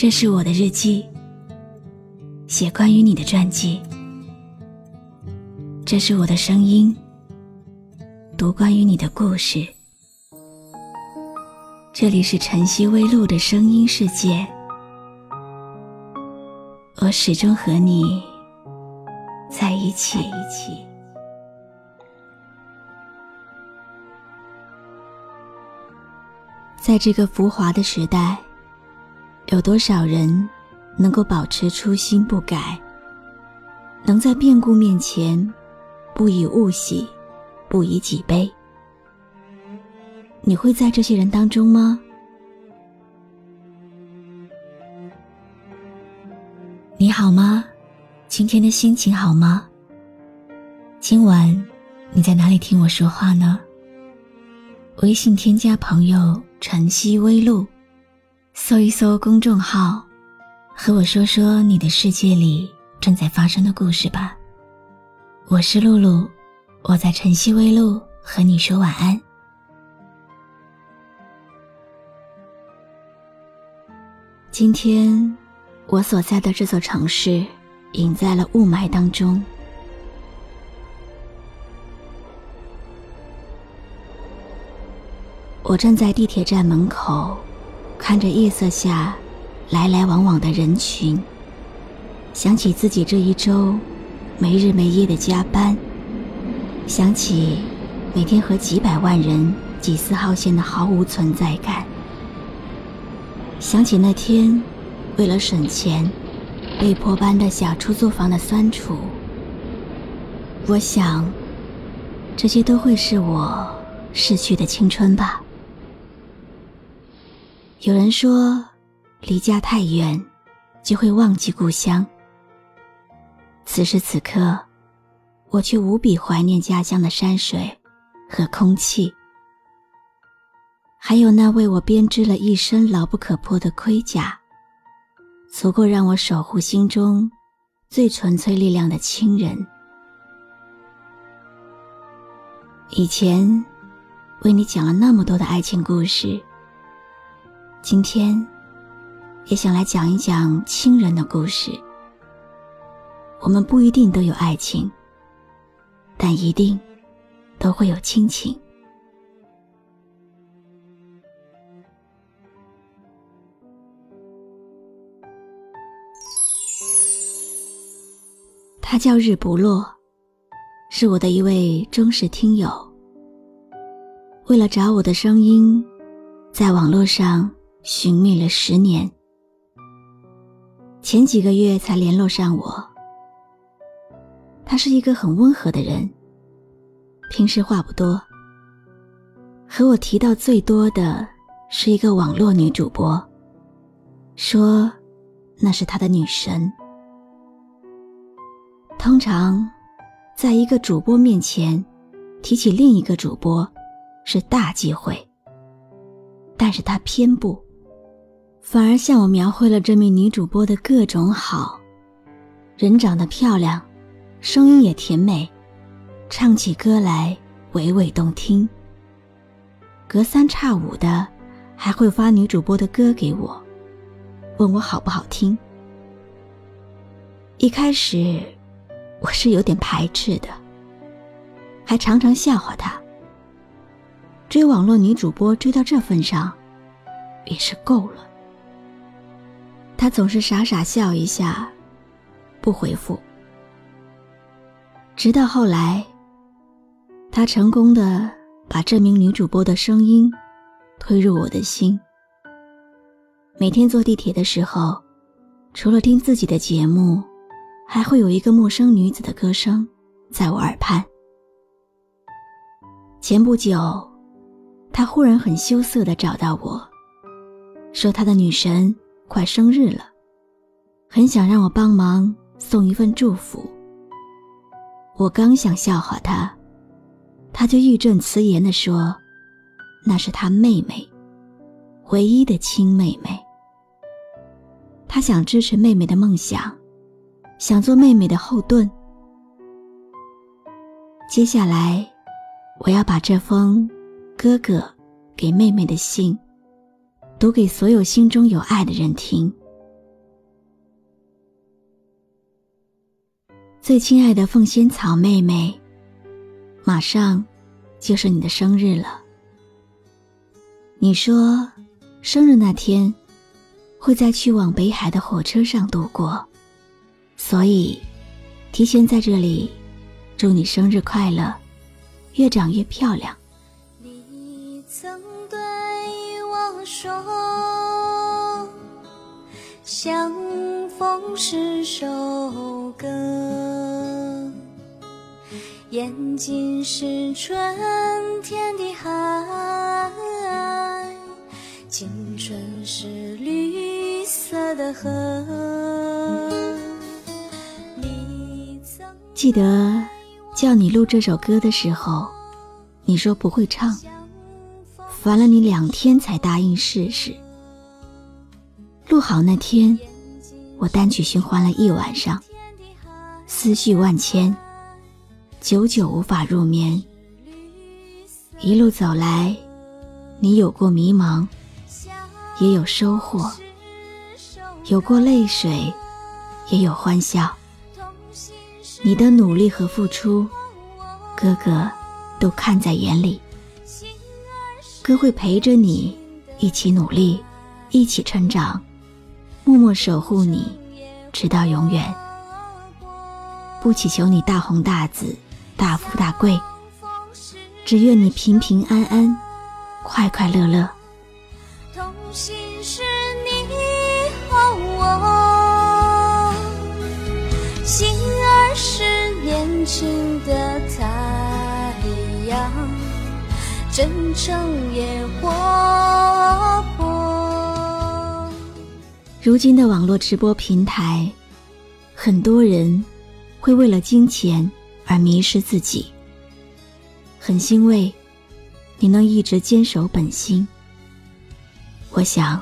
这是我的日记，写关于你的传记。这是我的声音，读关于你的故事。这里是晨曦微露的声音世界，我始终和你在一起。在这个浮华的时代，有多少人能够保持初心不改？能在变故面前不以物喜，不以己悲？你会在这些人当中吗？你好吗？今天的心情好吗？今晚你在哪里听我说话呢？微信添加朋友“晨曦微露”，搜一搜公众号，和我说说你的世界里正在发生的故事吧。我是露露，我在晨曦微露和你说晚安。今天，我所在的这座城市隐在了雾霾当中。我站在地铁站门口，看着夜色下来来往往的人群，想起自己这一周没日没夜的加班，想起每天和几百万人挤四号线的毫无存在感，想起那天为了省钱被迫搬的小出租房的酸楚，我想，这些都会是我逝去的青春吧。有人说，离家太远，就会忘记故乡。此时此刻，我却无比怀念家乡的山水和空气，还有那为我编织了一身牢不可破的盔甲，足够让我守护心中最纯粹力量的亲人。以前，为你讲了那么多的爱情故事。今天，也想来讲一讲亲人的故事。我们不一定都有爱情，但一定都会有亲情。他叫日不落，是我的一位忠实听友。为了找我的声音，在网络上。寻觅了十年，前几个月才联络上我。他是一个很温和的人，平时话不多。和我提到最多的是一个网络女主播，说那是他的女神。通常，在一个主播面前提起另一个主播是大忌讳，但是他偏不。反而向我描绘了这名女主播的各种好，人长得漂亮，声音也甜美，唱起歌来娓娓动听。隔三差五的还会发女主播的歌给我，问我好不好听。一开始我是有点排斥的，还常常笑话她。追网络女主播追到这份上，也是够了。他总是傻傻笑一下，不回复。直到后来，他成功的把这名女主播的声音推入我的心。每天坐地铁的时候，除了听自己的节目，还会有一个陌生女子的歌声在我耳畔。前不久，他忽然很羞涩的找到我，说他的女神。快生日了，很想让我帮忙送一份祝福。我刚想笑话他，他就义正辞严地说：“那是他妹妹，唯一的亲妹妹。他想支持妹妹的梦想，想做妹妹的后盾。接下来，我要把这封哥哥给妹妹的信。”读给所有心中有爱的人听。最亲爱的凤仙草妹妹马上就是你的生日了。你说生日那天会在去往北海的火车上度过所以提前在这里祝你生日快乐越长越漂亮。说，相逢是首歌，眼睛是春天的海，青春是绿色的河。你曾记得叫你录这首歌的时候，你说不会唱，烦了你两天才答应试试。录好那天，我单曲循环了一晚上，思绪万千，久久无法入眠。一路走来，你有过迷茫，也有收获，有过泪水，也有欢笑。你的努力和付出，哥哥都看在眼里。哥会陪着你一起努力，一起成长。默默守护你，直到永远。不祈求你大红大紫、大富大贵，只愿你平平安安、快快乐乐。同心真诚也活泼。如今的网络直播平台，很多人会为了金钱而迷失自己。很欣慰，你能一直坚守本心。我想，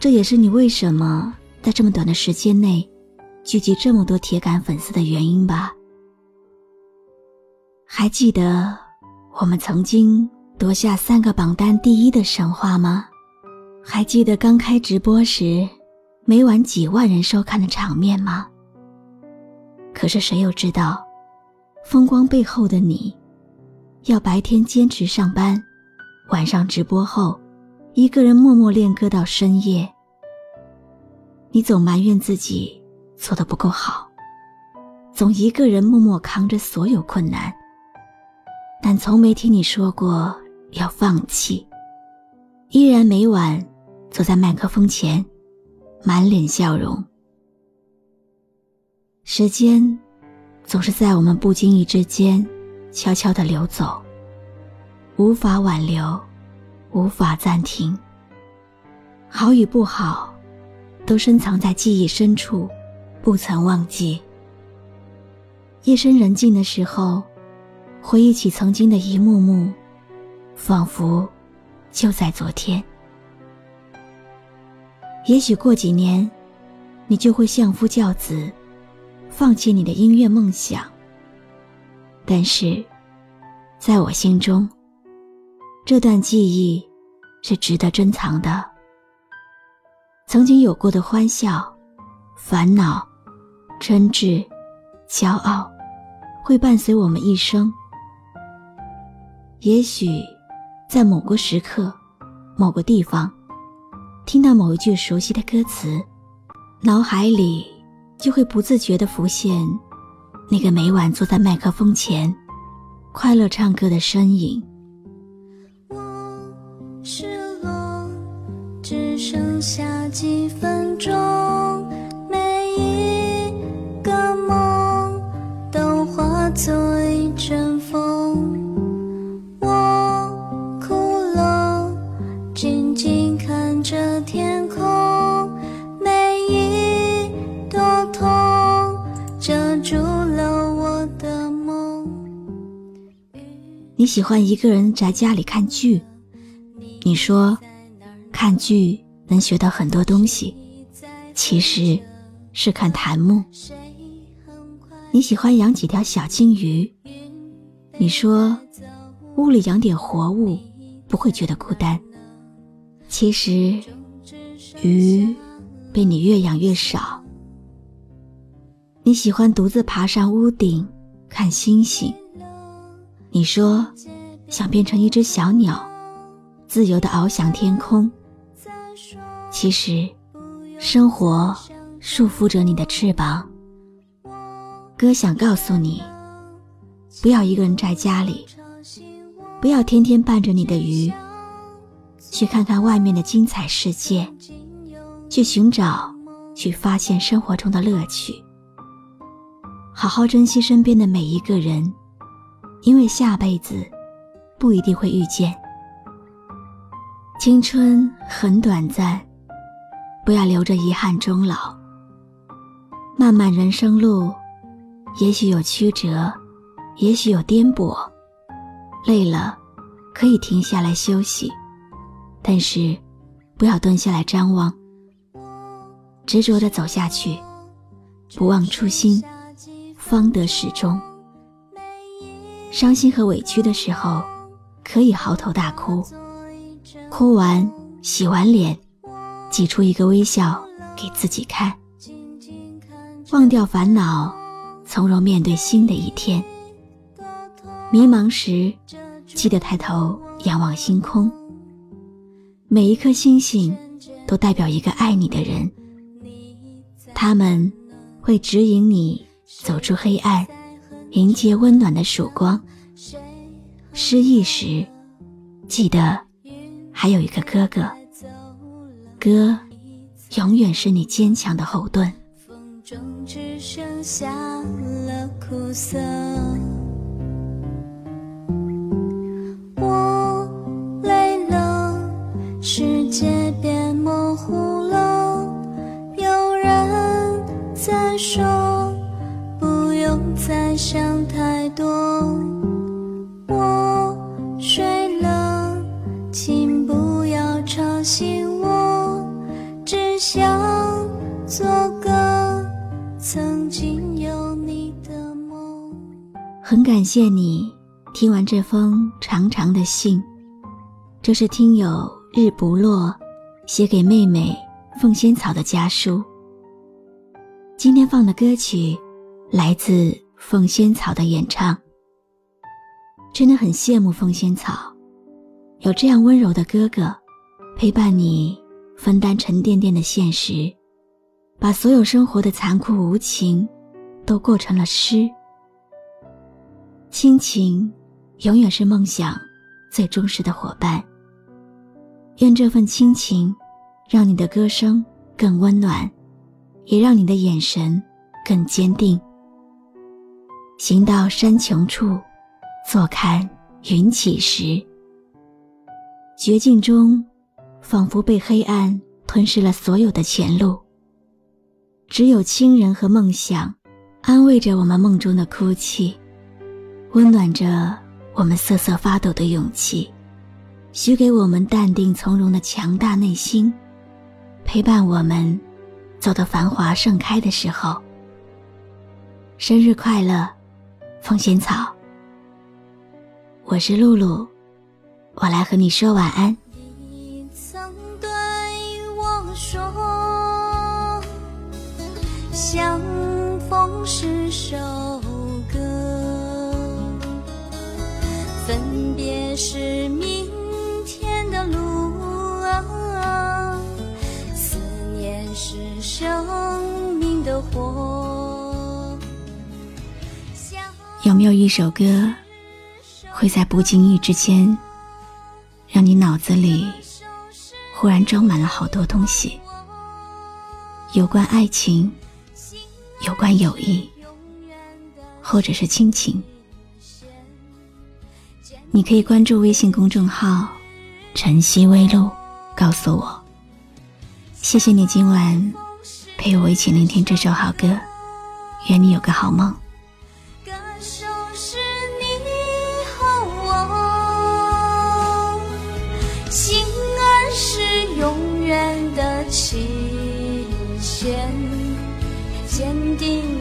这也是你为什么在这么短的时间内聚集这么多铁杆粉丝的原因吧。还记得我们曾经夺下三个榜单第一的神话吗？还记得刚开直播时，每晚几万人收看的场面吗？可是谁又知道，风光背后的你，要白天坚持上班，晚上直播后，一个人默默练歌到深夜。你总埋怨自己做的不够好，总一个人默默扛着所有困难，但从没听你说过要放弃，依然每晚。坐在麦克风前，满脸笑容。时间总是在我们不经意之间悄悄的流走，无法挽留，无法暂停。好与不好，都深藏在记忆深处，不曾忘记。夜深人静的时候，回忆起曾经的一幕幕，仿佛就在昨天。也许过几年，你就会相夫教子，放弃你的音乐梦想。但是，在我心中，这段记忆是值得珍藏的。曾经有过的欢笑、烦恼、真挚、骄傲，会伴随我们一生。也许，在某个时刻、某个地方。听到某一句熟悉的歌词，脑海里就会不自觉地浮现那个每晚坐在麦克风前快乐唱歌的身影。我失落，只剩下几分钟，每一个梦都化作喜欢一个人宅家里看剧，你说看剧能学到很多东西，其实是看弹幕。你喜欢养几条小金鱼，你说屋里养点活物不会觉得孤单。其实，鱼被你越养越少。你喜欢独自爬上屋顶看星星。你说想变成一只小鸟，自由地翱翔天空。其实，生活束缚着你的翅膀。哥想告诉你，不要一个人在家里，不要天天伴着你的鱼，去看看外面的精彩世界，去寻找，去发现生活中的乐趣。好好珍惜身边的每一个人，因为下辈子不一定会遇见。青春很短暂，不要留着遗憾终老。漫漫人生路，也许有曲折，也许有颠簸，累了可以停下来休息，但是不要蹲下来张望，执着的走下去，不忘初心。方得始终。伤心和委屈的时候，可以嚎啕大哭，哭完洗完脸，挤出一个微笑给自己看，忘掉烦恼，从容面对新的一天。迷茫时，记得抬头仰望星空，每一颗星星都代表一个爱你的人，他们会指引你。走出黑暗，迎接温暖的曙光。失意时，记得还有一个哥哥，哥永远是你坚强的后盾。风中只剩下了苦涩。很感谢你听完这封长长的信，这是听友日不落写给妹妹凤仙草的家书。今天放的歌曲来自。凤仙草的演唱，真的很羡慕凤仙草，有这样温柔的哥哥，陪伴你分担沉甸甸的现实，把所有生活的残酷无情，都过成了诗。亲情永远是梦想最忠实的伙伴。愿这份亲情，让你的歌声更温暖，也让你的眼神更坚定。行到山穷处，坐看云起时。绝境中，仿佛被黑暗吞噬了所有的前路。只有亲人和梦想，安慰着我们梦中的哭泣，温暖着我们瑟瑟发抖的勇气，许给我们淡定从容的强大内心，陪伴我们走到繁华盛开的时候。生日快乐！凤仙草，我是露露，我来和你说晚安。你曾对我说，相逢是首是明天的路，思念是生命的火。有没有一首歌，会在不经意之间，让你脑子里忽然装满了好多东西？有关爱情，有关友谊，或者是亲情？你可以关注微信公众号“晨曦微露”，告诉我。谢谢你今晚陪我一起聆听这首好歌，愿你有个好梦。期限，坚定。